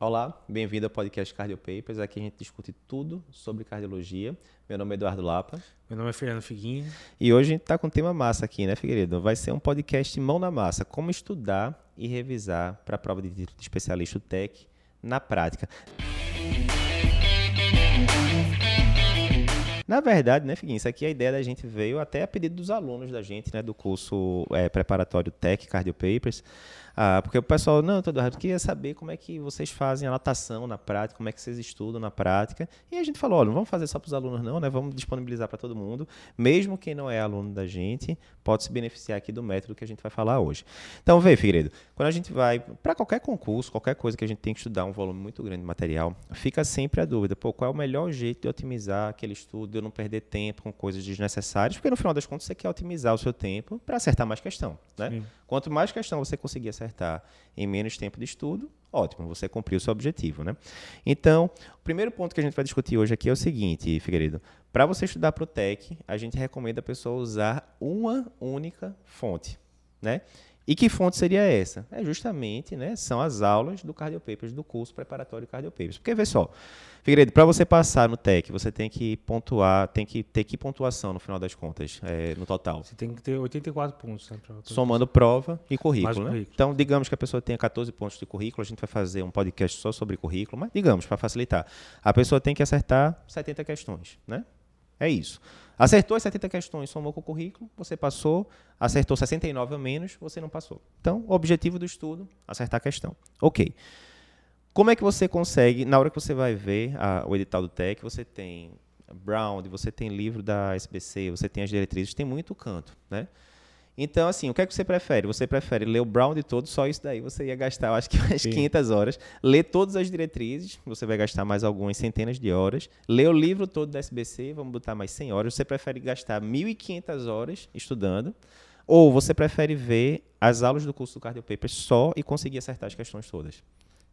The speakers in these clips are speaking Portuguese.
Olá, bem-vindo ao podcast Cardio Papers. Aqui a gente discute tudo sobre cardiologia. Meu nome é Eduardo Lapa. Meu nome é Fernando Figuinho. E hoje a gente está com um tema massa aqui, né, Figueiredo? Vai ser um podcast mão na massa. Como estudar e revisar para a prova de título de especialista TEC na prática. Na verdade, né, Figuinho, isso aqui a ideia da gente veio até a pedido dos alunos da gente, né, do curso é, preparatório Tech Cardio Papers, ah, porque o pessoal, não, todo errado, queria saber como é que vocês fazem a natação na prática, como é que vocês estudam na prática. E a gente falou, olha, não vamos fazer só para os alunos não, né? Vamos disponibilizar para todo mundo. Mesmo quem não é aluno da gente, pode se beneficiar aqui do método que a gente vai falar hoje. Então, vê, Figueiredo, quando a gente vai para qualquer concurso, qualquer coisa que a gente tem que estudar um volume muito grande de material, fica sempre a dúvida, pô, qual é o melhor jeito de otimizar aquele estudo, de eu não perder tempo com coisas desnecessárias, porque no final das contas você quer otimizar o seu tempo para acertar mais questão, né? Sim. Quanto mais questão você conseguir acertar em menos tempo de estudo, ótimo, você cumpriu o seu objetivo, né? Então, o primeiro ponto que a gente vai discutir hoje aqui é o seguinte, Figueiredo. Para você estudar para o TEC, a gente recomenda a pessoa usar uma única fonte, né? E que fonte seria essa? É justamente, né, são as aulas do Cardio Papers, do curso preparatório Cardio Papers. Porque, vê só, Figueiredo, para você passar no TEC, você tem que pontuar, tem que ter que pontuação no final das contas, é, no total? Você tem que ter 84 pontos. Né, Somando prova e currículo, né? currículo. Então, digamos que a pessoa tenha 14 pontos de currículo, a gente vai fazer um podcast só sobre currículo, mas digamos, para facilitar, a pessoa tem que acertar 70 questões, né? É isso. Acertou as 70 questões, somou com o currículo, você passou. Acertou 69 a menos, você não passou. Então, o objetivo do estudo, acertar a questão. Ok. Como é que você consegue, na hora que você vai ver a, o edital do TEC, você tem Brown, você tem livro da SBC, você tem as diretrizes, tem muito canto, né? Então, assim, o que é que você prefere? Você prefere ler o Brown de todo, só isso daí você ia gastar, eu acho que umas Sim. 500 horas. Ler todas as diretrizes, você vai gastar mais algumas centenas de horas. Ler o livro todo da SBC, vamos botar mais 100 horas. Você prefere gastar 1.500 horas estudando? Ou você prefere ver as aulas do curso do Cardio Paper só e conseguir acertar as questões todas?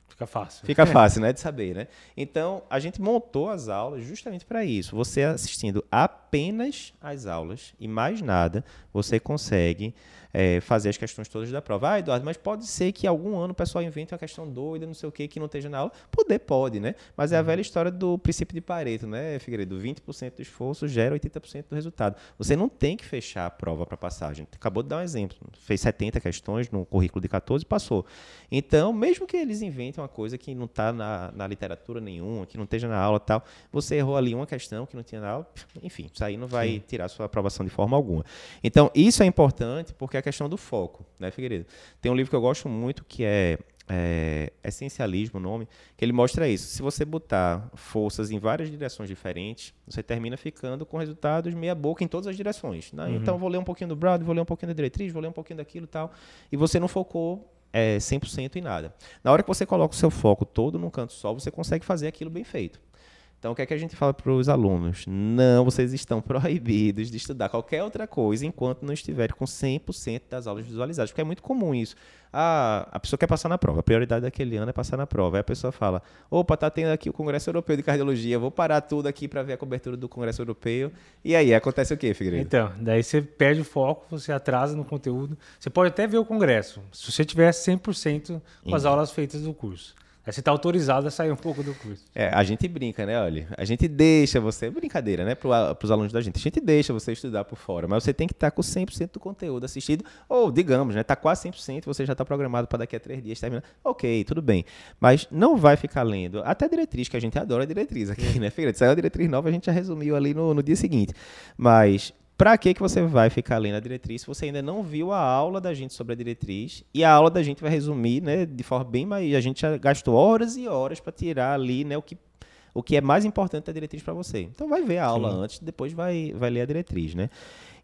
Fica fácil. Fica fácil, né, de saber, né? Então, a gente montou as aulas justamente para isso. Você assistindo apenas as aulas e mais nada, você consegue é, fazer as questões todas da prova. Ah, Eduardo, mas pode ser que algum ano o pessoal invente uma questão doida, não sei o que, que não esteja na aula. Poder pode, né? Mas é a uhum. velha história do princípio de Pareto, né, Figueiredo? 20% do esforço gera 80% do resultado. Você não tem que fechar a prova para passagem. Acabou de dar um exemplo. Fez 70 questões no currículo de 14 passou. Então, mesmo que eles inventem uma coisa que não está na, na literatura nenhuma, que não esteja na aula tal, você errou ali uma questão que não tinha na aula, enfim, isso aí não vai Sim. tirar sua aprovação de forma alguma. Então, isso é importante porque a questão do foco, né, Figueiredo? Tem um livro que eu gosto muito que é, é Essencialismo, o nome, que ele mostra isso. Se você botar forças em várias direções diferentes, você termina ficando com resultados meia boca em todas as direções. Né? Uhum. Então, vou ler um pouquinho do Brown, vou ler um pouquinho da diretriz, vou ler um pouquinho daquilo e tal, e você não focou é, 100% em nada. Na hora que você coloca o seu foco todo num canto só, você consegue fazer aquilo bem feito. Então, o que é que a gente fala para os alunos? Não, vocês estão proibidos de estudar qualquer outra coisa enquanto não estiverem com 100% das aulas visualizadas, porque é muito comum isso. Ah, a pessoa quer passar na prova, a prioridade daquele ano é passar na prova. Aí a pessoa fala: opa, tá tendo aqui o Congresso Europeu de Cardiologia, vou parar tudo aqui para ver a cobertura do Congresso Europeu. E aí, acontece o quê, Figueiredo? Então, daí você perde o foco, você atrasa no conteúdo. Você pode até ver o Congresso, se você tiver 100% com as aulas feitas do curso. Aí você está autorizado a sair um pouco do curso. É, a gente brinca, né? Olha, a gente deixa você. Brincadeira, né? Para os alunos da gente. A gente deixa você estudar por fora, mas você tem que estar tá com 100% do conteúdo assistido. Ou, digamos, né? Está quase 100%, você já está programado para daqui a três dias terminar. Ok, tudo bem. Mas não vai ficar lendo. Até diretriz, que a gente adora diretriz aqui, né, Figueiredo? Saiu a diretriz nova, a gente já resumiu ali no, no dia seguinte. Mas para que, que você vai ficar lendo a diretriz se você ainda não viu a aula da gente sobre a diretriz? E a aula da gente vai resumir né, de forma bem mais. A gente já gastou horas e horas para tirar ali né, o, que, o que é mais importante da diretriz para você. Então vai ver a aula Sim. antes, depois vai, vai ler a diretriz. Né?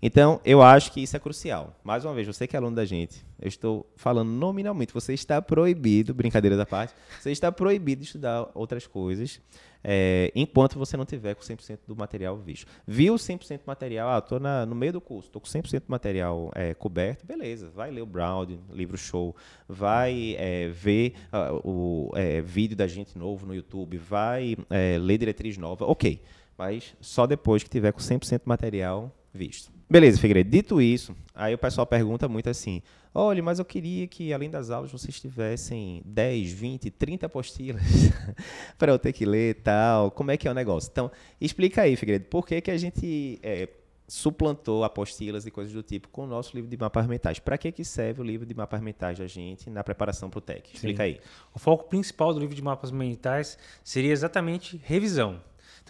Então, eu acho que isso é crucial. Mais uma vez, você que é aluno da gente, eu estou falando nominalmente, você está proibido, brincadeira da parte, você está proibido de estudar outras coisas é, enquanto você não tiver com 100% do material visto. Viu 100% do material, ah, estou no meio do curso, estou com 100% do material é, coberto, beleza, vai ler o Brown, livro show, vai é, ver uh, o é, vídeo da gente novo no YouTube, vai é, ler diretriz nova, ok. Mas só depois que tiver com 100% do material visto. Beleza, Figueiredo. Dito isso, aí o pessoal pergunta muito assim: olha, mas eu queria que além das aulas vocês tivessem 10, 20, 30 apostilas para eu ter que ler e tal. Como é que é o negócio? Então, explica aí, Figueiredo, por que, que a gente é, suplantou apostilas e coisas do tipo com o nosso livro de mapas mentais. Para que, que serve o livro de mapas mentais da gente na preparação para o TEC? Explica Sim. aí. O foco principal do livro de mapas mentais seria exatamente revisão.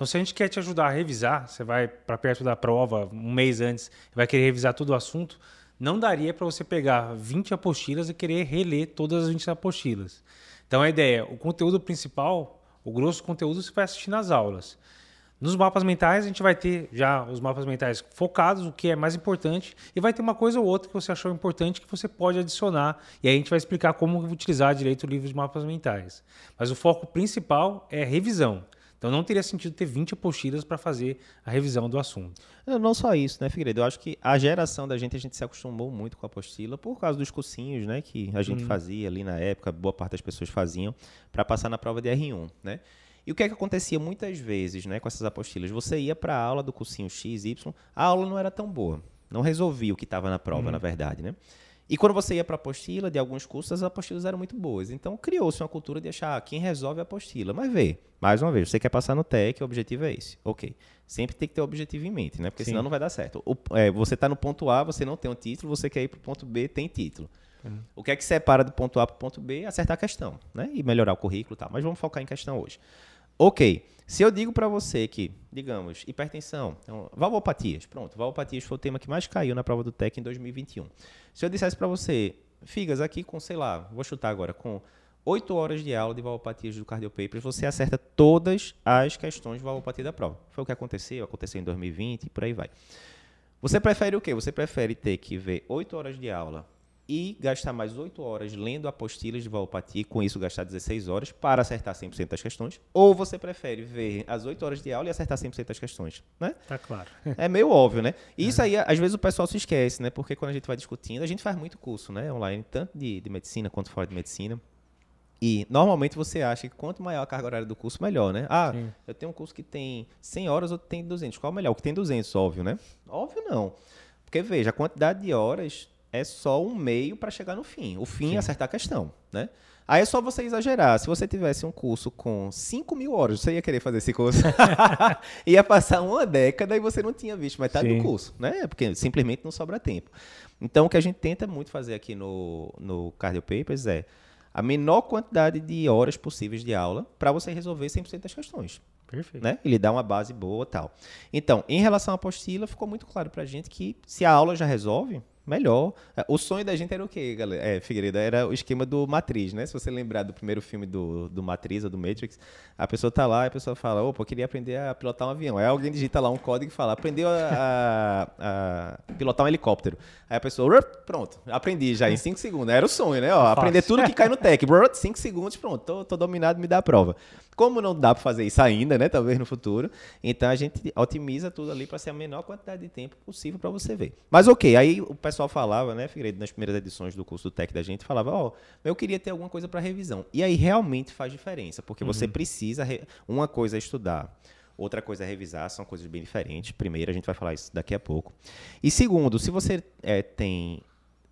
Então, se a gente quer te ajudar a revisar, você vai para perto da prova um mês antes vai querer revisar todo o assunto, não daria para você pegar 20 apostilas e querer reler todas as 20 apostilas. Então, a ideia, o conteúdo principal, o grosso conteúdo, você vai assistir nas aulas. Nos mapas mentais, a gente vai ter já os mapas mentais focados, o que é mais importante, e vai ter uma coisa ou outra que você achou importante que você pode adicionar. E aí a gente vai explicar como utilizar direito o livro de mapas mentais. Mas o foco principal é revisão. Então não teria sentido ter 20 apostilas para fazer a revisão do assunto. Não só isso, né, Figueiredo? Eu acho que a geração da gente, a gente se acostumou muito com a apostila por causa dos cursinhos, né, que a gente hum. fazia ali na época, boa parte das pessoas faziam, para passar na prova de R1, né? E o que é que acontecia muitas vezes, né, com essas apostilas? Você ia para a aula do cursinho X, Y, a aula não era tão boa, não resolvia o que estava na prova, hum. na verdade, né? E quando você ia para a apostila de alguns cursos, as apostilas eram muito boas. Então criou-se uma cultura de achar ah, quem resolve a apostila. Mas vê, mais uma vez, você quer passar no TEC, o objetivo é esse. Ok. Sempre tem que ter o objetivo em mente, né? Porque Sim. senão não vai dar certo. O, é, você está no ponto A, você não tem um título, você quer ir para o ponto B, tem título. Uhum. O que é que separa do ponto A para o ponto B? Acertar a questão, né? E melhorar o currículo e tal. Mas vamos focar em questão hoje. Ok. Se eu digo para você que, digamos, hipertensão, então, valvopatias, pronto, valvopatias foi o tema que mais caiu na prova do TEC em 2021. Se eu dissesse para você, Figas, aqui com, sei lá, vou chutar agora, com 8 horas de aula de valvopatias do Cardiopapers, você acerta todas as questões de valvopatia da prova. Foi o que aconteceu, aconteceu em 2020 e por aí vai. Você prefere o quê? Você prefere ter que ver 8 horas de aula e gastar mais 8 horas lendo apostilas de valopatia e com isso gastar 16 horas para acertar 100% das questões? Ou você prefere ver as 8 horas de aula e acertar 100% das questões? Né? Tá claro. É meio óbvio, né? E isso aí, às vezes, o pessoal se esquece, né? Porque quando a gente vai discutindo, a gente faz muito curso, né? Online, tanto de, de medicina quanto fora de medicina. E normalmente você acha que quanto maior a carga horária do curso, melhor, né? Ah, Sim. eu tenho um curso que tem 100 horas, outro tem 200. Qual é o melhor? O que tem 200, óbvio, né? Óbvio não. Porque veja, a quantidade de horas é só um meio para chegar no fim. O fim é Sim. é acertar a questão, né? Aí é só você exagerar. Se você tivesse um curso com 5 mil horas, você ia querer fazer esse curso. ia passar uma década e você não tinha visto metade Sim. do curso, né? Porque simplesmente não sobra tempo. Então, o que a gente tenta muito fazer aqui no, no Cardio Papers é a menor quantidade de horas possíveis de aula para você resolver 100% das questões. Perfeito. Né? Ele dá uma base boa tal. Então, em relação à apostila, ficou muito claro para a gente que se a aula já resolve, melhor. É, o sonho da gente era o quê, galera? É, Figueiredo, era o esquema do Matriz, né? Se você lembrar do primeiro filme do, do Matriz ou do Matrix, a pessoa tá lá e a pessoa fala, opa, eu queria aprender a pilotar um avião. Aí alguém digita lá um código e fala, aprendeu a, a, a pilotar um helicóptero. Aí a pessoa, pronto, aprendi já em 5 segundos. Era o sonho, né? Ó, aprender tudo que cai no tech. 5 segundos, pronto, tô, tô dominado, me dá a prova. Como não dá para fazer isso ainda, né? Talvez no futuro. Então a gente otimiza tudo ali para ser a menor quantidade de tempo possível para você ver. Mas ok, aí o pessoal falava, né, Figueiredo, nas primeiras edições do curso do Tech da gente, falava, ó, oh, eu queria ter alguma coisa para revisão. E aí realmente faz diferença, porque uhum. você precisa. Re... Uma coisa é estudar. Outra coisa é revisar, são coisas bem diferentes. Primeiro, a gente vai falar isso daqui a pouco. E segundo, se você é, tem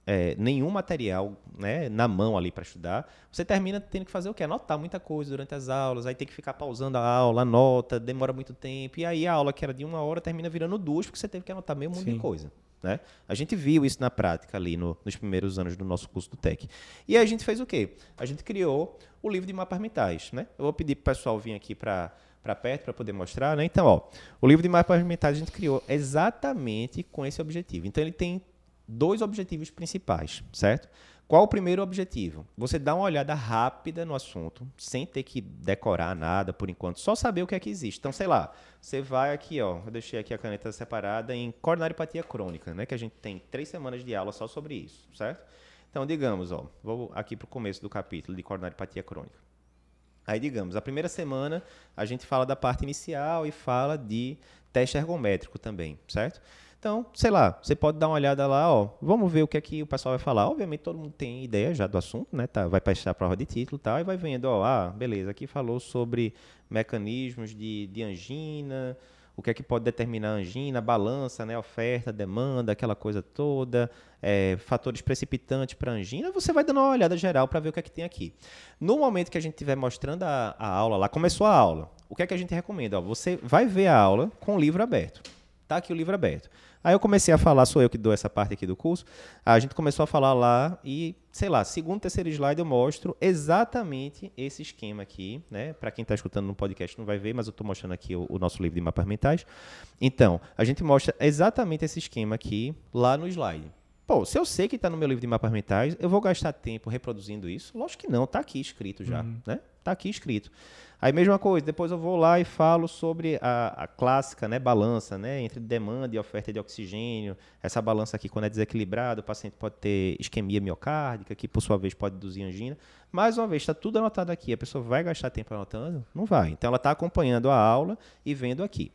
é, nenhum material né, na mão ali para estudar, você termina tendo que fazer o quê? Anotar muita coisa durante as aulas, aí tem que ficar pausando a aula, anota, demora muito tempo, e aí a aula que era de uma hora termina virando duas, porque você teve que anotar meio mundo Sim. de coisa. Né? A gente viu isso na prática ali no, nos primeiros anos do nosso curso do TEC. E aí a gente fez o quê? A gente criou o livro de mapas mentais. Né? Eu vou pedir para o pessoal vir aqui para para perto para poder mostrar, né? Então, ó, o livro de mapas mentais a gente criou exatamente com esse objetivo. Então ele tem dois objetivos principais, certo? Qual o primeiro objetivo? Você dá uma olhada rápida no assunto, sem ter que decorar nada por enquanto, só saber o que é que existe. Então, sei lá, você vai aqui, ó, eu deixei aqui a caneta separada em coronariopatia crônica, né? Que a gente tem três semanas de aula só sobre isso, certo? Então, digamos, ó, vou aqui para o começo do capítulo de coronariopatia crônica. Aí, digamos, a primeira semana a gente fala da parte inicial e fala de teste ergométrico também, certo? Então, sei lá, você pode dar uma olhada lá, ó. Vamos ver o que é que o pessoal vai falar. Obviamente, todo mundo tem ideia já do assunto, né? Tá, vai prestar a prova de título e tal, e vai vendo, ó, ah, beleza, aqui falou sobre mecanismos de, de angina, o que é que pode determinar a angina, balança, né, oferta, demanda, aquela coisa toda, é, fatores precipitantes para angina, você vai dando uma olhada geral para ver o que é que tem aqui. No momento que a gente estiver mostrando a, a, aula lá, começou a aula, o que é que a gente recomenda? Ó, você vai ver a aula com o livro aberto. Tá aqui o livro aberto. Aí eu comecei a falar, sou eu que dou essa parte aqui do curso. A gente começou a falar lá e, sei lá, segundo, terceiro slide eu mostro exatamente esse esquema aqui, né? Para quem está escutando no podcast não vai ver, mas eu estou mostrando aqui o, o, nosso livro de mapas mentais. Então, a gente mostra exatamente esse esquema aqui lá no slide. Pô, se eu sei que está no meu livro de mapas mentais, eu vou gastar tempo reproduzindo isso? Lógico que não, está aqui escrito já, uhum. né? Está aqui escrito. Aí mesma coisa, depois eu vou lá e falo sobre a, a, clássica né, balança né, entre demanda e oferta de oxigênio. Essa balança aqui, quando é desequilibrada, o paciente pode ter isquemia miocárdica, que por sua vez pode induzir angina. Mais uma vez, está tudo anotado aqui. A pessoa vai gastar tempo anotando? Não vai. Então ela está acompanhando a aula e vendo aqui.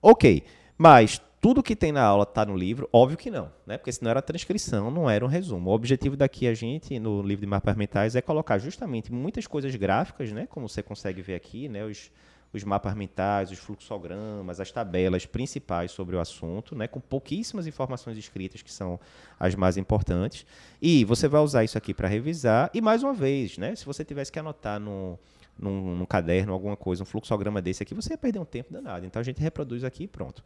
Ok, mas tudo que tem na aula está no livro? Óbvio que não, né? Porque senão era transcrição, não era um resumo. O objetivo daqui a gente, no livro de mapas mentais, é colocar justamente muitas coisas gráficas, né? Como você consegue ver aqui, né? Os, os mapas mentais, os fluxogramas, as tabelas principais sobre o assunto, né? Com pouquíssimas informações escritas, que são as mais importantes. E você vai usar isso aqui para revisar. E mais uma vez, né? Se você tivesse que anotar no num, num, caderno, alguma coisa, um fluxograma desse aqui, você ia perder um tempo danado. Então a gente reproduz aqui e pronto.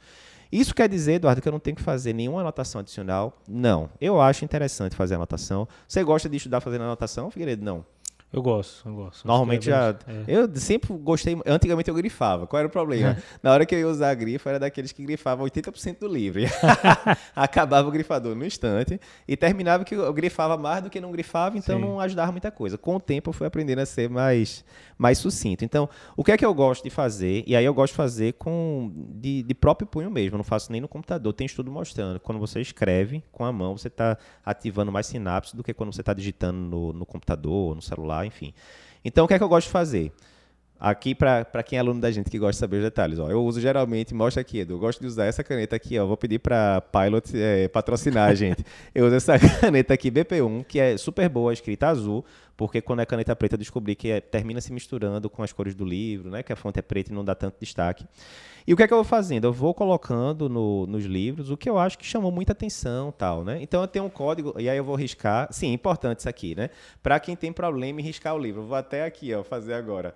Isso quer dizer, Eduardo, que eu não tenho que fazer nenhuma anotação adicional? Não. Eu acho interessante fazer anotação. Você gosta de estudar fazendo anotação, Figueiredo? Não. Eu gosto, eu gosto. Normalmente é já. É. Eu sempre gostei. Antigamente eu grifava. Qual era o problema? Na hora que eu ia usar a grifa, era daqueles que grifavam 80% do livro. Acabava o grifador no instante e terminava que eu grifava mais do que não grifava, então Sim. não ajudava muita coisa. Com o tempo eu fui aprendendo a ser mais, mais sucinto. Então, o que é que eu gosto de fazer? E aí eu gosto de fazer com de, de próprio punho mesmo. Eu não faço nem no computador. Tem estudo mostrando. Quando você escreve com a mão, você está ativando mais sinapses do que quando você está digitando no, no computador, no celular enfim. Então, o que é que eu gosto de fazer? Aqui, para quem é aluno da gente que gosta de saber os detalhes, ó, eu uso geralmente, mostra aqui, Edu, eu gosto de usar essa caneta aqui, ó, vou pedir para Pilot é, patrocinar a gente. Eu uso essa caneta aqui, BP1, que é super boa, escrita azul, porque quando é caneta preta eu descobri que é, termina se misturando com as cores do livro, né, que a fonte é preta e não dá tanto destaque. E o que é que eu vou fazendo? Eu vou colocando no, nos livros o que eu acho que chamou muita atenção tal, né? Então eu tenho um código, e aí eu vou riscar. Sim, importante isso aqui, né? Para quem tem problema em riscar o livro. Eu vou até aqui, ó, fazer agora.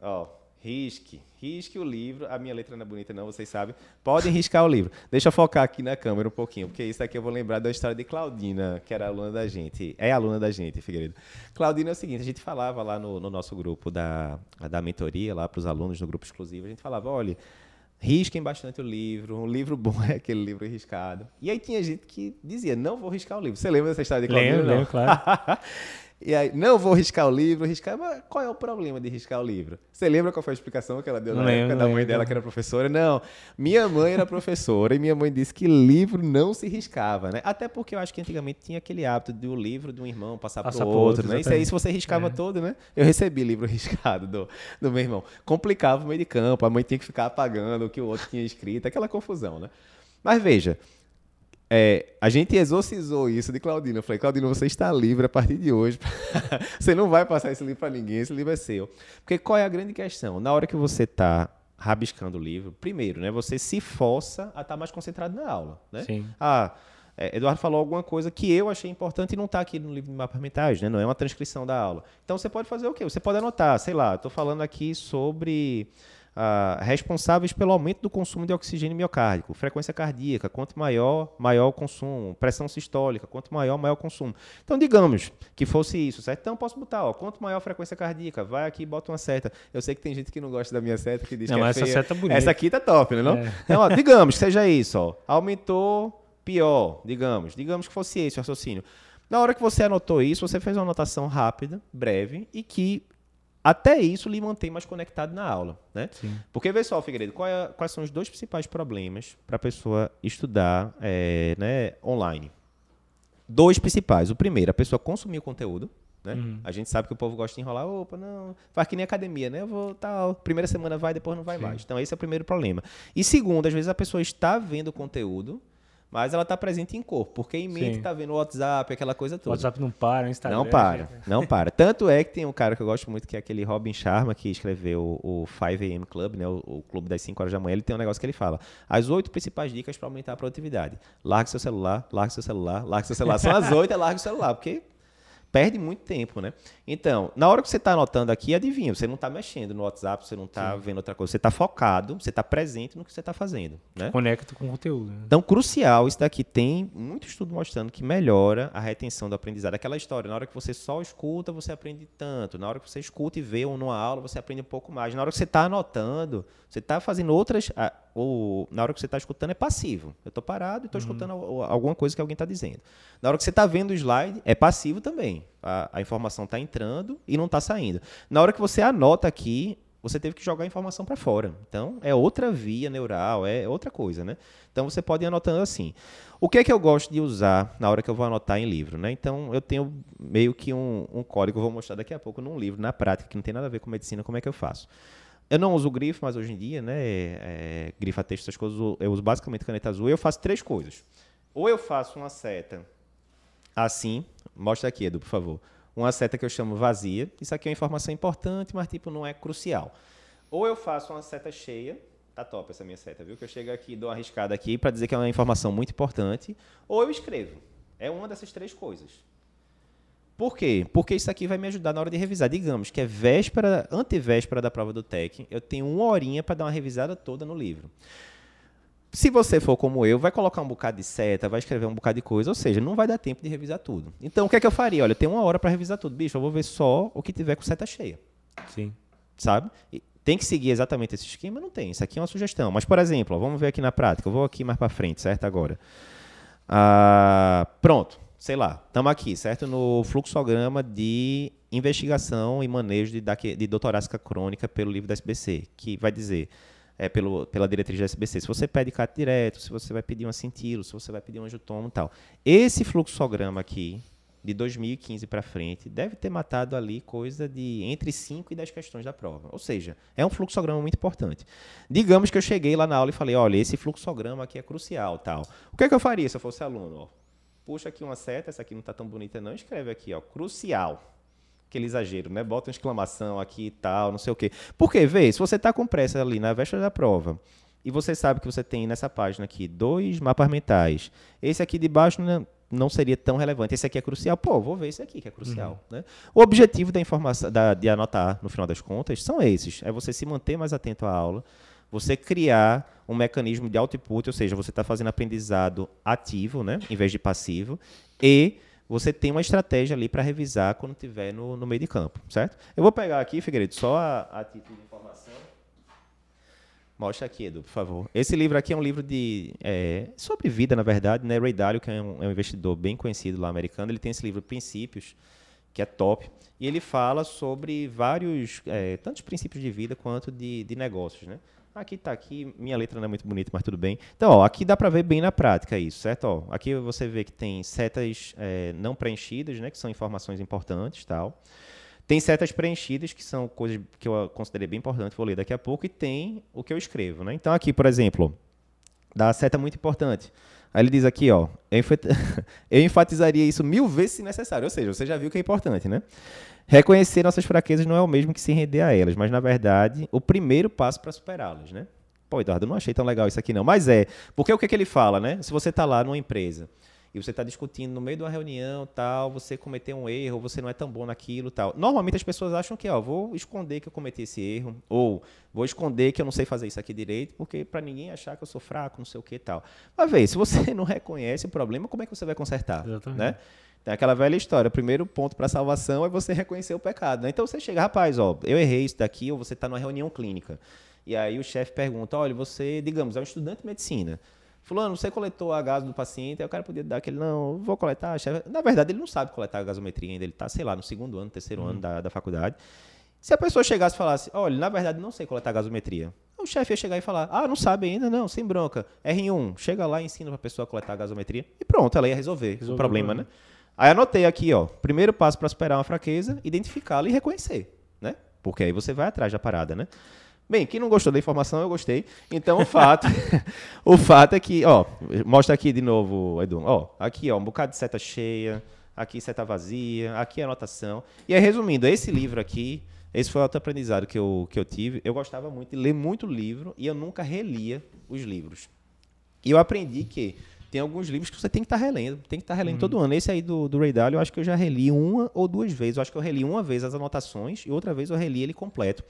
Ó, risque, risque o livro. A minha letra não é bonita, não, vocês sabem. Podem riscar o livro. Deixa eu focar aqui na câmera um pouquinho, porque isso aqui eu vou lembrar da história de Claudina, que era aluna da gente. É aluna da gente, Figueiredo. Claudina é o seguinte: a gente falava lá no, no nosso grupo da, da mentoria, lá para os alunos no grupo exclusivo, a gente falava: olha. Risquem bastante o livro. Um livro bom é aquele livro riscado. E aí tinha gente que dizia: Não vou riscar o livro. Você lembra dessa história de Claudina? Lembro, lembro, claro. E aí, não vou riscar o livro, riscar. Mas qual é o problema de riscar o livro? Você lembra qual foi a explicação que ela deu na não época lembro, da mãe dela, que era professora? Não, minha mãe era professora e minha mãe disse que livro não se riscava, né? Até porque eu acho que antigamente tinha aquele hábito de o livro de um irmão passar para o outro, outro, né? Isso aí, se você riscava é. todo, né? Eu recebi livro riscado do, do meu irmão. Complicava o meio de campo, a mãe tinha que ficar apagando o que o outro tinha escrito, aquela confusão, né? Mas veja, é, a gente exorcizou isso de Claudina. Eu falei, Claudina, você está livre a partir de hoje. você não vai passar esse livro para ninguém, esse livro é seu. Porque qual é a grande questão? Na hora que você está rabiscando o livro, primeiro, né, você se força a estar tá mais concentrado na aula. Né? Sim. Ah, é, Eduardo falou alguma coisa que eu achei importante e não está aqui no livro de mapas mentais, né? não é uma transcrição da aula. Então você pode fazer o quê? Você pode anotar, sei lá, estou falando aqui sobre ah, responsáveis pelo aumento do consumo de oxigênio miocárdico, frequência cardíaca, quanto maior, maior o consumo, pressão sistólica, quanto maior, maior o consumo. Então, digamos que fosse isso, certo? Então, posso botar, ó, quanto maior a frequência cardíaca, vai aqui e bota uma seta. Eu sei que tem gente que não gosta da minha seta, que diz não, que é essa feia. seta é bonita. Essa aqui tá top, né? Não? É. Então, ó, digamos que seja isso, ó, aumentou, pior, digamos. Digamos que fosse esse o raciocínio. Na hora que você anotou isso, você fez uma anotação rápida, breve, e que até isso lhe mantém mais conectado na aula, né? Sim. Porque, vê só, Figueiredo, é, quais são os dois principais problemas para a pessoa estudar é, né, online? Dois principais. O primeiro, a pessoa consumir o conteúdo, né? Uhum. A gente sabe que o povo gosta de enrolar, opa, não, faz que nem academia, né? Eu vou tal, primeira semana vai, depois não vai Sim. mais. Então esse é o primeiro problema. E segundo, às vezes a pessoa está vendo o conteúdo, mas ela está presente em corpo, porque em mente está vendo o WhatsApp, aquela coisa O toda. WhatsApp não para, o Instagram. Não para, não para. Tanto é que tem um cara que eu gosto muito, que é aquele Robin Sharma, que escreveu o 5am Club, né, o, o clube das 5 horas da manhã. Ele tem um negócio que ele fala: as oito principais dicas para aumentar a produtividade. Largue seu celular, largue seu celular, largue seu celular. São as oito, é largue o celular, porque perde muito tempo, né? Então, na hora que você está anotando aqui, adivinha, você não está mexendo no WhatsApp, você não está vendo outra coisa, você está focado, você está presente no que você está fazendo, né? Conecta com o conteúdo. né? Então, crucial, isso daqui tem muito estudo mostrando que melhora a retenção do aprendizado. Aquela história, na hora que você só escuta, você aprende tanto. Na hora que você escuta e vê um numa aula, você aprende um pouco mais. Na hora que você está anotando, você está fazendo outras. Ou na hora que você está escutando é passivo. Eu estou parado e estou escutando al- alguma coisa que alguém está dizendo. Na hora que você está vendo o slide, é passivo também. A, a informação está entrando e não está saindo. Na hora que você anota aqui, você teve que jogar a informação para fora. Então, é outra via neural, é outra coisa, né? Então, você pode ir anotando assim. O que é que eu gosto de usar na hora que eu vou anotar em livro, né? Então, eu tenho meio que um, um código, vou mostrar daqui a pouco num livro, na prática, que não tem nada a ver com medicina, como é que eu faço. Eu não uso grifo, mas hoje em dia, né, é, grifa texto, essas coisas, eu uso basicamente caneta azul eu faço três coisas. Ou eu faço uma seta assim, mostra aqui, Edu, por favor. Uma seta que eu chamo vazia. Isso aqui é uma informação importante, mas tipo não é crucial. Ou eu faço uma seta cheia. Tá top essa minha seta, viu? Que eu chego aqui, dou uma arriscada aqui para dizer que é uma informação muito importante. Ou eu escrevo. É uma dessas três coisas. Por quê? Porque isso aqui vai me ajudar na hora de revisar. Digamos que é véspera, antevéspera da prova do TEC, eu tenho uma horinha para dar uma revisada toda no livro. Se você for como eu, vai colocar um bocado de seta, vai escrever um bocado de coisa, ou seja, não vai dar tempo de revisar tudo. Então, o que é que eu faria? Olha, eu tenho uma hora para revisar tudo. Bicho, eu vou ver só o que tiver com seta cheia, Sim. sabe? E tem que seguir exatamente esse esquema? Não tem. Isso aqui é uma sugestão. Mas, por exemplo, ó, vamos ver aqui na prática. Eu vou aqui mais para frente, certo? Agora. Ah, pronto. Sei lá. Estamos aqui, certo? No fluxograma de investigação e manejo de, de doutorásica crônica pelo livro da SBC, que vai dizer é, pelo, pela diretriz da SBC. Se você pede CAT direto, se você vai pedir um acintilo, se você vai pedir um angiotomo e tal. Esse fluxograma aqui, de 2015 para frente, deve ter matado ali coisa de entre 5 e 10 questões da prova. Ou seja, é um fluxograma muito importante. Digamos que eu cheguei lá na aula e falei, olha, esse fluxograma aqui é crucial, tal. O que, é que eu faria se eu fosse aluno? Puxa aqui uma seta, essa aqui não está tão bonita não, escreve aqui, ó, crucial aquele exagero, né? Bota uma exclamação aqui e tal, não sei o quê. Porque, vê, se você está com pressa ali na véspera da prova e você sabe que você tem nessa página aqui dois mapas mentais, esse aqui de baixo não, não seria tão relevante, esse aqui é crucial, pô, vou ver esse aqui que é crucial, né? O objetivo da informação, da, de anotar, no final das contas, são esses. É você se manter mais atento à aula, você criar um mecanismo de output, ou seja, você está fazendo aprendizado ativo, né, em vez de passivo, e você tem uma estratégia ali para revisar quando estiver no, no meio de campo, certo? Eu vou pegar aqui, Figueiredo, só a, a título de informação. Mostra aqui, Edu, por favor. Esse livro aqui é um livro de é, sobre vida, na verdade, né? Ray Dalio, que é um, é um investidor bem conhecido lá americano, ele tem esse livro Princípios, que é top, e ele fala sobre vários, é, tantos princípios de vida quanto de, de negócios, né? Aqui está aqui, minha letra não é muito bonita, mas tudo bem. Então, ó, aqui dá para ver bem na prática isso, certo? Ó, aqui você vê que tem setas é, não preenchidas, né? Que são informações importantes, tal. Tem setas preenchidas, que são coisas que eu considerei bem importantes, vou ler daqui a pouco, e tem o que eu escrevo, né? Então, aqui, por exemplo, dá seta muito importante. Aí ele diz aqui, ó, eu enfat- eu enfatizaria isso mil vezes se necessário. Ou seja, você já viu que é importante, né? Reconhecer nossas fraquezas não é o mesmo que se render a elas, mas na verdade, o primeiro passo para superá-las, né? Pô, Eduardo, eu não achei tão legal isso aqui não. Mas é, porque o que, é que ele fala, né? Se você está lá numa empresa e você está discutindo no meio de uma reunião, tal, você cometeu um erro, você não é tão bom naquilo, tal. Normalmente as pessoas acham que, ó, vou esconder que eu cometi esse erro, ou vou esconder que eu não sei fazer isso aqui direito, porque para ninguém achar que eu sou fraco, não sei o que, tal. Mas vê, se você não reconhece o problema, como é que você vai consertar, Exatamente. né? Tem aquela velha história, o primeiro ponto para a salvação é você reconhecer o pecado, né? Então você chega, rapaz, ó, eu errei isso daqui, ou você está numa reunião clínica. E aí o chefe pergunta, olha, você, digamos, é um estudante de medicina. Fulano, você coletou a gás do paciente, aí o cara podia dar aquele, não, vou coletar, chefe. Na verdade, ele não sabe coletar a gasometria ainda, ele está, sei lá, no segundo ano, terceiro ano da, da faculdade. Se a pessoa chegasse e falasse, olha, na verdade, não sei coletar gasometria, o chefe ia chegar e falar, ah, não sabe ainda, não, sem bronca. R1, chega lá e ensina para a pessoa a coletar a gasometria. E pronto, ela ia resolver o Resolveu problema, o né? Aí anotei aqui, ó, primeiro passo para superar uma fraqueza, identificá-la e reconhecer, né? Porque aí você vai atrás da parada, né? Bem, quem não gostou da informação, eu gostei. Então, o fato, o fato é que, ó, mostra aqui de novo, Edu. Ó, aqui, ó, um bocado de seta cheia, aqui seta vazia, aqui anotação. E aí, resumindo, esse livro aqui, esse foi outro aprendizado que eu, que eu tive. Eu gostava muito de ler muito livro e eu nunca relia os livros. E eu aprendi que tem alguns livros que você tem que estar tá relendo, tem que estar tá relendo uhum. todo ano. Esse aí do, do Ray Dalio, eu acho que eu já reli uma ou duas vezes. Eu acho que eu reli uma vez as anotações e outra vez eu reli ele completo.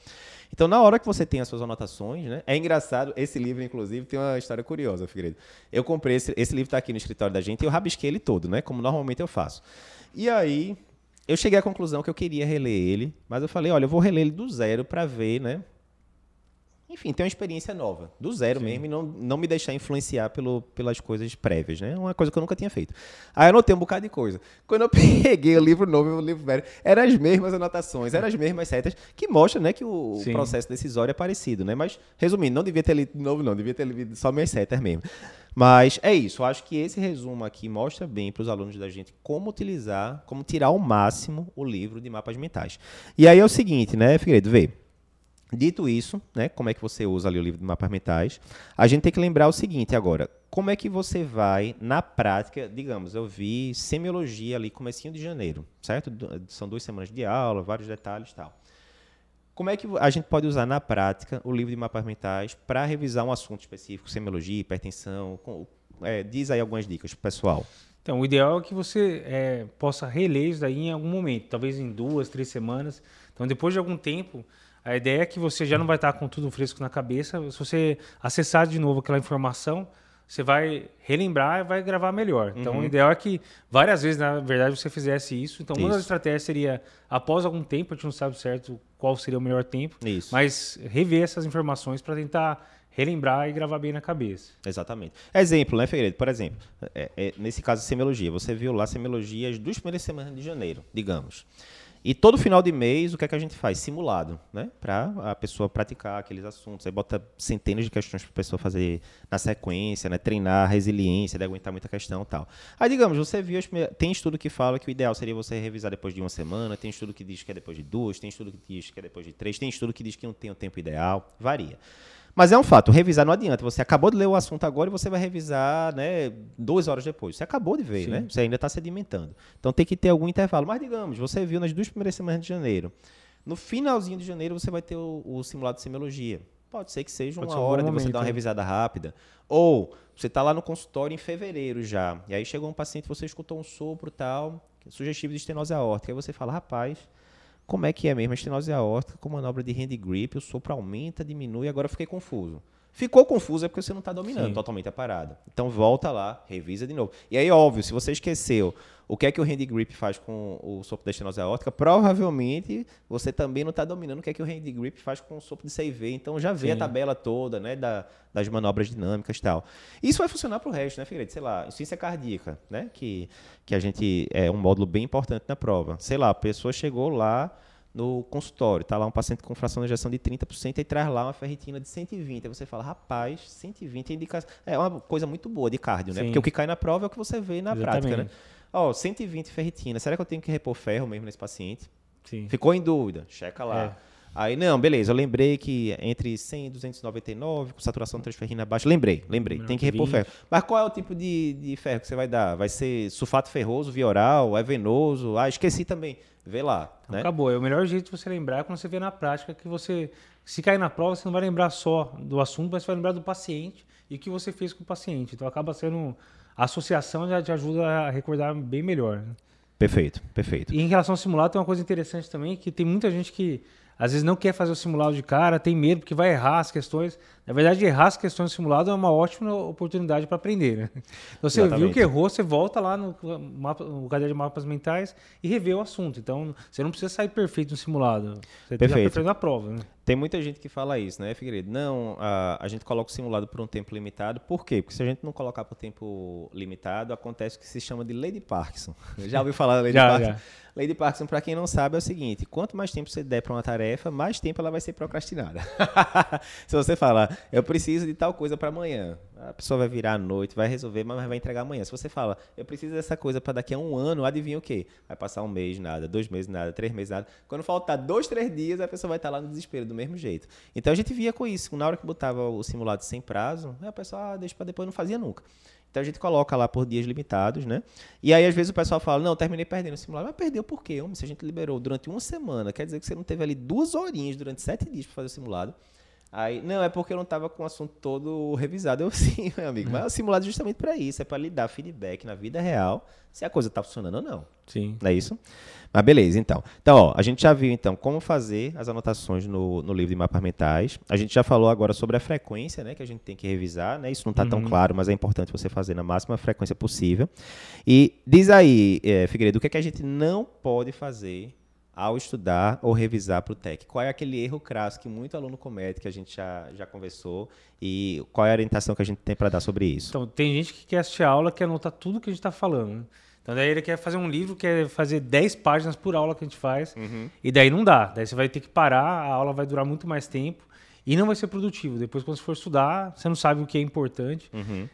Então, na hora que você tem as suas anotações, né? É engraçado, esse livro, inclusive, tem uma história curiosa, Figueiredo. Eu comprei esse, esse livro está aqui no escritório da gente e eu rabisquei ele todo, né? Como normalmente eu faço. E aí, eu cheguei à conclusão que eu queria reler ele, mas eu falei, olha, eu vou reler ele do zero para ver, né? Enfim, ter uma experiência nova, do zero Sim. mesmo, e não, não me deixar influenciar pelo, pelas coisas prévias, né? Uma coisa que eu nunca tinha feito. Aí eu anotei um bocado de coisa. Quando eu peguei o livro novo e o livro velho, eram as mesmas anotações, eram as mesmas setas, que mostra, né, que o Sim. processo decisório é parecido, né? Mas, resumindo, não devia ter lido de novo, não, devia ter lido só minhas setas mesmo. Mas é isso, eu acho que esse resumo aqui mostra bem para os alunos da gente como utilizar, como tirar ao máximo o livro de mapas mentais. E aí é o seguinte, né, Figueiredo, vê. Dito isso, né, como é que você usa ali o livro de mapas mentais, a gente tem que lembrar o seguinte agora, como é que você vai, na prática, digamos, eu vi semiologia ali, comecinho de janeiro, certo? São duas semanas de aula, vários detalhes e tal. Como é que a gente pode usar na prática o livro de mapas mentais para revisar um assunto específico, semiologia, hipertensão? Com, é, diz aí algumas dicas para o pessoal. Então, o ideal é que você é, possa reler isso daí em algum momento, talvez em duas, três semanas. Então, depois de algum tempo, a ideia é que você já não vai estar com tudo fresco na cabeça. Se você acessar de novo aquela informação, você vai relembrar e vai gravar melhor. Então, uhum. o ideal é que várias vezes, na verdade, você fizesse isso. Então, uma das estratégias seria, após algum tempo, a gente não sabe certo qual seria o melhor tempo, isso. mas rever essas informações para tentar relembrar e gravar bem na cabeça. Exatamente. Exemplo, né, Figueiredo? Por exemplo, é, é, nesse caso de semiologia, você viu lá semiologias dos primeiras semanas de janeiro, digamos. E todo final de mês, o que é que a gente faz? Simulado, né? Para a pessoa praticar aqueles assuntos. Aí bota centenas de questões para a pessoa fazer na sequência, né? Treinar resiliência, de aguentar muita questão e tal. Aí, digamos, você viu, tem estudo que fala que o ideal seria você revisar depois de uma semana, tem estudo que diz que é depois de duas, tem estudo que diz que é depois de três, tem estudo que diz que não tem o tempo ideal, varia. Mas é um fato, revisar não adianta. Você acabou de ler o assunto agora e você vai revisar né, duas horas depois. Você acabou de ver, Sim. né? Você ainda está sedimentando. Então tem que ter algum intervalo. Mas digamos, você viu nas duas primeiras semanas de janeiro. No finalzinho de janeiro você vai ter o, o simulado de semiologia. Pode ser que seja Pode uma hora um de você dar uma né? revisada rápida. Ou você está lá no consultório em fevereiro já. E aí chegou um paciente, você escutou um sopro tal, sugestivo de estenose aórtica. Aí você fala, rapaz, como é que é mesmo a estenose aórtica com manobra de hand grip, o sopro aumenta, diminui, agora eu fiquei confuso. Ficou confuso é porque você não está dominando Sim. totalmente a parada. Então volta lá, revisa de novo. E aí, óbvio, se você esqueceu o que é que o hand grip faz com o sopro da estenose aórtica, provavelmente você também não está dominando o que é que o hand grip faz com o sopro de CIV. Então já vê Sim. a tabela toda, né, da, das manobras dinâmicas e tal. Isso vai funcionar para o resto, né, Figueiredo? Sei lá, insuficiência cardíaca, né, que, que a gente é um módulo bem importante na prova. Sei lá, a pessoa chegou lá no consultório, tá lá um paciente com fração de injeção de 30% e traz lá uma ferritina de 120. Aí você fala, rapaz, 120 é indicação. É uma coisa muito boa de cardio, né? Sim. Porque o que cai na prova é o que você vê na Exatamente. prática, né? Ó, 120 ferritina. Será que eu tenho que repor ferro mesmo nesse paciente? Sim. Ficou em dúvida? Checa lá. É. Aí, não, beleza, eu lembrei que entre 100 e 299, com saturação de transferrina baixa, lembrei, lembrei, tem que repor ferro. Mas qual é o tipo de, de ferro que você vai dar? Vai ser sulfato ferroso, via oral, é venoso? Ah, esqueci também. Vê lá. Então, né? Acabou. É o melhor jeito de você lembrar é quando você vê na prática que você, se cair na prova, você não vai lembrar só do assunto, mas você vai lembrar do paciente e o que você fez com o paciente. Então acaba sendo. A associação já te ajuda a recordar bem melhor. Né? Perfeito, perfeito. E em relação ao simulado, tem uma coisa interessante também, que tem muita gente que às vezes não quer fazer o simulado de cara, tem medo porque vai errar as questões. Na verdade, errar as questões do simulado é uma ótima oportunidade para aprender. Né? Então, você Exatamente. viu que errou, você volta lá no, mapa, no caderno de mapas mentais e revê o assunto. Então, você não precisa sair perfeito no simulado. Você perfeito. perfeito na prova. Né? Tem muita gente que fala isso, né, Figueiredo? Não, a, a gente coloca o simulado por um tempo limitado. Por quê? Porque se a gente não colocar por tempo limitado, acontece o que se chama de lei de Parkinson. Já ouviu falar da lei de já, Parkinson? Já. Lei de Parkinson, para quem não sabe, é o seguinte: quanto mais tempo você der para uma tarefa, mais tempo ela vai ser procrastinada. Se você falar, eu preciso de tal coisa para amanhã. A pessoa vai virar à noite, vai resolver, mas vai entregar amanhã. Se você fala, eu preciso dessa coisa para daqui a um ano, adivinha o quê? Vai passar um mês, nada, dois meses, nada, três meses, nada. Quando faltar dois, três dias, a pessoa vai estar lá no desespero do mesmo jeito. Então a gente via com isso. Na hora que botava o simulado sem prazo, a pessoa, ah, deixa para depois, não fazia nunca. Então a gente coloca lá por dias limitados, né? E aí às vezes o pessoal fala, não, terminei perdendo o simulado. Mas perdeu por quê? Se a gente liberou durante uma semana, quer dizer que você não teve ali duas horinhas durante sete dias para fazer o simulado. Aí, não, é porque eu não estava com o assunto todo revisado. Eu sim, meu amigo. Mas é o simulado é justamente para isso, é para lhe dar feedback na vida real se a coisa está funcionando ou não. Sim. Não é isso? Mas beleza, então. Então, ó, a gente já viu então como fazer as anotações no, no livro de mapas mentais. A gente já falou agora sobre a frequência, né, que a gente tem que revisar, né? Isso não está tão Uhum. claro, mas é importante você fazer na máxima frequência possível. E diz aí, é, Figueiredo, o que, é que a gente não pode fazer ao estudar ou revisar para o TEC? Qual é aquele erro crasso que muito aluno comete, que a gente já, já conversou, e qual é a orientação que a gente tem para dar sobre isso? Então, tem gente que quer assistir a aula, quer anotar tudo que a gente está falando. né? Então, daí ele quer fazer um livro, quer fazer 10 páginas por aula que a gente faz, e daí não dá. Daí você vai ter que parar, a aula vai durar muito mais tempo e não vai ser produtivo. Depois, quando você for estudar, você não sabe o que é importante.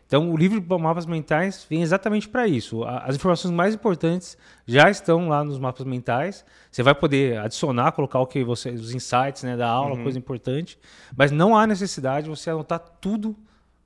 Então, o livro de mapas mentais vem exatamente para isso. As informações mais importantes já estão lá nos mapas mentais. Você vai poder adicionar, colocar o que você, os insights né, da aula, coisa importante. Mas não há necessidade de você anotar tudo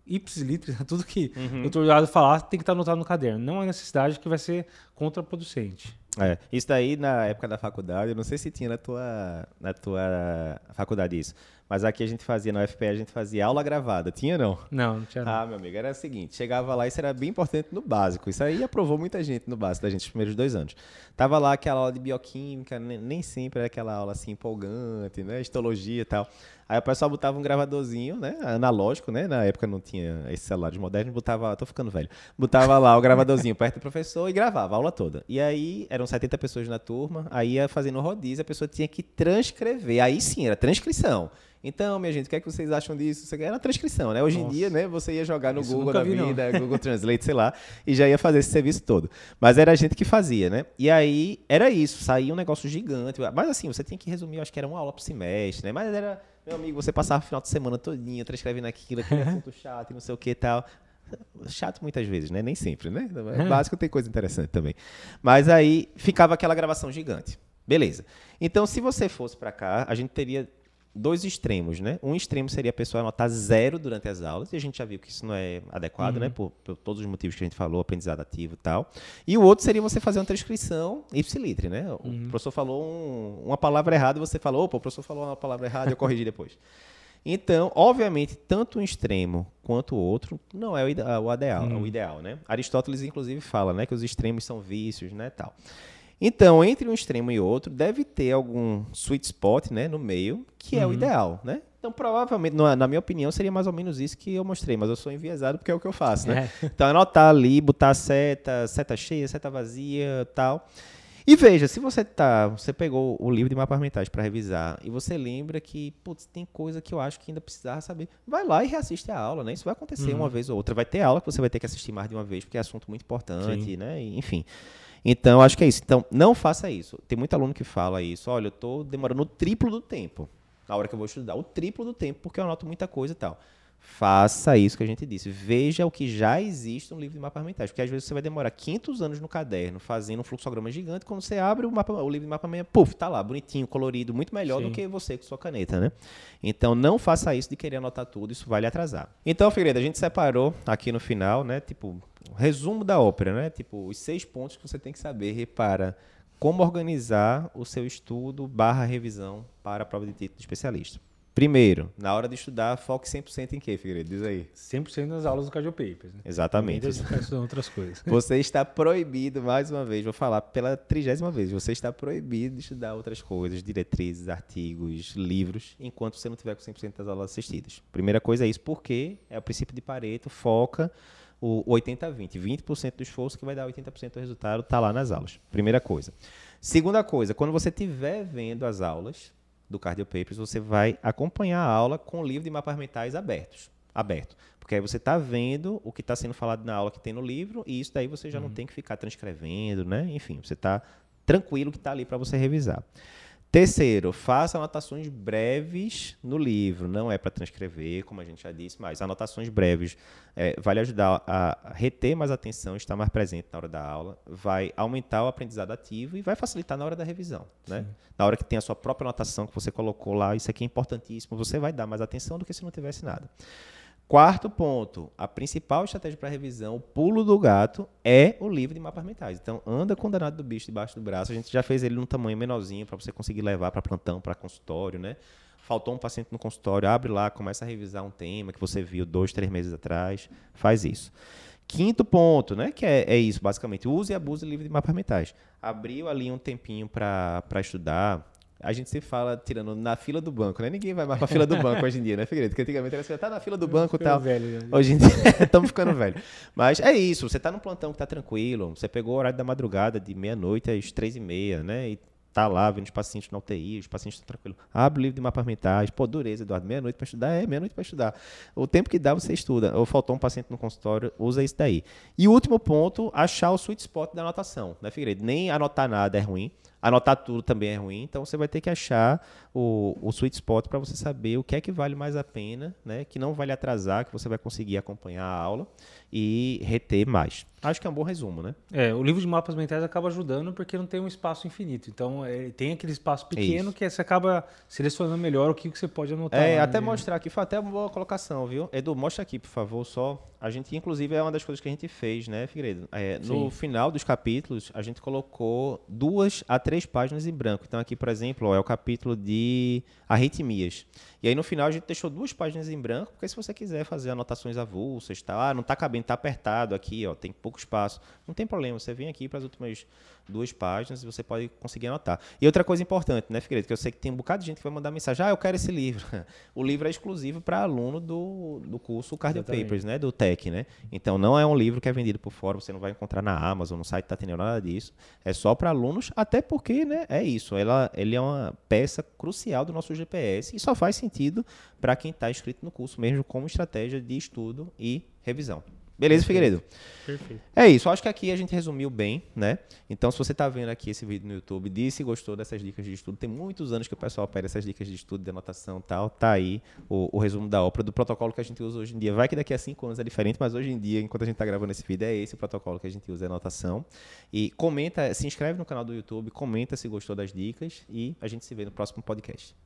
ipsis litteris, tudo que o doutor falar tem que estar anotado no caderno. Não há necessidade que vai ser contraproducente. É, isso daí na época da faculdade, eu não sei se tinha na tua, na tua faculdade isso, mas aqui a gente fazia, na UFPE a gente fazia aula gravada, tinha não? Não, não tinha nada. Ah, meu amigo, era o seguinte, chegava lá, isso era bem importante no básico, isso aí aprovou muita gente no básico da gente nos primeiros dois anos. Tava lá aquela aula de bioquímica, ne- nem sempre era aquela aula assim empolgante, né, histologia e tal. Aí o pessoal botava um gravadorzinho, né, analógico, né, na época não tinha esses celulares modernos, botava, tô ficando velho, botava lá o gravadorzinho perto do professor e gravava a aula toda. E aí eram 70 pessoas na turma, aí ia fazendo rodízio, a pessoa tinha que transcrever, aí sim, era transcrição. Então, minha gente, o que é que vocês acham disso? Era transcrição, né? Hoje em Nossa. dia, né, você ia jogar no Isso Google da vi, não. vida, Google Translate, sei lá, e já ia fazer esse serviço todo. Mas era a gente que fazia, né? E aí era isso, saía um negócio gigante. Mas assim, você tinha que resumir, eu acho que era uma aula por semestre, né? Mas era, meu amigo, você passava o final de semana todinho transcrevendo aquilo, aquele assunto chato e não sei o que e tal. Chato muitas vezes, né? Nem sempre, né? É básico tem coisa interessante também. Mas aí ficava aquela gravação gigante. Beleza. Então, se você fosse para cá, a gente teria dois extremos, né? Um extremo seria a pessoa anotar zero durante as aulas, e a gente já viu que isso não é adequado, né? Por, por todos os motivos que a gente falou, aprendizado ativo e tal. E o outro seria você fazer uma transcrição ipsilitre, né? O professor falou um- uma palavra errada, você falou, opa, o professor falou uma palavra errada, eu corrigi depois. Então, obviamente, tanto um extremo quanto o outro não é o ide- o ideal, o ideal, né? Aristóteles, inclusive, fala né, que os extremos são vícios, né, tal. Então, entre um extremo e outro, deve ter algum sweet spot, né, no meio, que é o ideal, né? Então, provavelmente, na na minha opinião, seria mais ou menos isso que eu mostrei, mas eu sou enviesado porque é o que eu faço, né? Então, anotar ali, botar a seta, seta cheia, seta vazia, tal. E veja, se você tá, você pegou o livro de mapas mentais para revisar e você lembra que, putz, tem coisa que eu acho que ainda precisava saber, vai lá e reassiste a aula, né? Isso vai acontecer uma vez ou outra. Vai ter aula que você vai ter que assistir mais de uma vez, porque é assunto muito importante, Sim. né? E, Enfim. Então, acho que é isso. Então, não faça isso. Tem muito aluno que fala isso. Olha, eu tô demorando o triplo do tempo na hora que eu vou estudar. O triplo do tempo, porque eu anoto muita coisa e tal. Faça isso que a gente disse. Veja o que já existe no livro de mapas mentais. Porque às vezes você vai demorar 500 anos no caderno fazendo um fluxograma gigante. Quando você abre o, mapa, o livro de mapa mental, puf, tá lá, bonitinho, colorido, muito melhor Sim. do que você com sua caneta, né? Então não faça isso de querer anotar tudo, isso vai lhe atrasar. Então, Figueiredo, a gente separou aqui no final, né? Tipo, um resumo da ópera, né? Tipo, os seis pontos que você tem que saber para como organizar o seu estudo barra revisão para a prova de título de especialista. Primeiro, na hora de estudar, foque 100% em quê, Figueiredo? Diz aí. 100% nas aulas do Cardio Papers. Né? Exatamente. Estudando outras coisas. Você está proibido, mais uma vez, vou falar pela trigésima vez, você está proibido de estudar outras coisas, diretrizes, artigos, livros, enquanto você não tiver com 100% das aulas assistidas. Primeira coisa é isso, porque é o princípio de Pareto, foca o 80-20. 20% do esforço que vai dar 80% do resultado está lá nas aulas. Primeira coisa. Segunda coisa, quando você estiver vendo as aulas do Cardio Papers, você vai acompanhar a aula com o livro de mapas mentais abertos. Aberto. Porque aí você está vendo o que está sendo falado na aula que tem no livro, e isso daí você já não tem que ficar transcrevendo, né? Enfim, você está tranquilo que está ali para você revisar. Terceiro, faça anotações breves no livro. Não é para transcrever, como a gente já disse, mas anotações breves é, vai lhe ajudar a reter mais atenção, estar mais presente na hora da aula, vai aumentar o aprendizado ativo e vai facilitar na hora da revisão. Né? Na hora que tem a sua própria anotação que você colocou lá, isso aqui é importantíssimo, você vai dar mais atenção do que se não tivesse nada. Quarto ponto, a principal estratégia para revisão, o pulo do gato, é o livro de mapas mentais. Então, anda com o danado do bicho debaixo do braço. A gente já fez ele num tamanho menorzinho para você conseguir levar para plantão, para consultório, né? Faltou um paciente no consultório, abre lá, começa a revisar um tema que você viu dois, três meses atrás, faz isso. Quinto ponto, né? Que é, é isso, basicamente. Use e abuse do livro de mapas mentais. Abriu ali um tempinho para estudar, a gente se fala tirando na fila do banco, né? Ninguém vai mais pra fila do banco hoje em dia, né, Figueiredo? Porque antigamente era assim, tá na fila do banco e tal. Velho, né? Hoje em dia estamos ficando velho. Mas é isso, você tá no plantão que tá tranquilo, você pegou o horário da madrugada de meia-noite às três e meia, né? E tá lá vendo os pacientes na UTI, os pacientes estão tranquilos. Abre o livro de mapas mentais. Pô, dureza, Eduardo. Meia-noite para estudar? É, meia-noite para estudar. O tempo que dá, você estuda. Ou faltou um paciente no consultório, usa isso daí. E o último ponto, achar o sweet spot da anotação, né, Figueiredo? Nem anotar nada é ruim. Anotar tudo também é ruim, então você vai ter que achar o, o sweet spot para você saber o que é que vale mais a pena, né? que não vai lhe atrasar, que você vai conseguir acompanhar a aula e reter mais. Acho que é um bom resumo, né? É, o livro de mapas mentais acaba ajudando porque não tem um espaço infinito. Então, é, tem aquele espaço pequeno que você acaba selecionando melhor o que você pode anotar. É, até mostrar aqui, foi até uma boa colocação, viu? Edu, mostra aqui, por favor, só. A gente, inclusive, é uma das coisas que a gente fez, né, Figueiredo? É, no final dos capítulos, a gente colocou duas a três páginas em branco. Então, aqui, por exemplo, ó, é o capítulo de arritmias. E aí, no final, a gente deixou duas páginas em branco, porque se você quiser fazer anotações avulsas, tá? Ah, não está cabendo, está apertado aqui, ó, tem pouco espaço. Não tem problema, você vem aqui para as últimas duas páginas e você pode conseguir anotar. E outra coisa importante, né, Figueiredo, que eu sei que tem um bocado de gente que vai mandar mensagem, ah, eu quero esse livro. o livro é exclusivo para aluno do, do curso Cardio Exatamente. Papers, né, do TEC, né? Então, não é um livro que é vendido por fora, você não vai encontrar na Amazon, no site da Ateneu, nada disso. É só para alunos, até porque, né, é isso, ela, ele é uma peça crucial do nosso GPS e só faz sentido para quem está inscrito no curso mesmo como estratégia de estudo e revisão. Beleza, Figueiredo? Perfeito. É isso, acho que aqui a gente resumiu bem, né? Então, se você está vendo aqui esse vídeo no YouTube, disse se gostou dessas dicas de estudo, tem muitos anos que o pessoal pede essas dicas de estudo, de anotação e tal, tá aí o, o, resumo da ópera, do protocolo que a gente usa hoje em dia. Vai que daqui a cinco anos é diferente, mas hoje em dia, enquanto a gente está gravando esse vídeo, é esse o protocolo que a gente usa, é anotação. E comenta, se inscreve no canal do YouTube, comenta se gostou das dicas e a gente se vê no próximo podcast.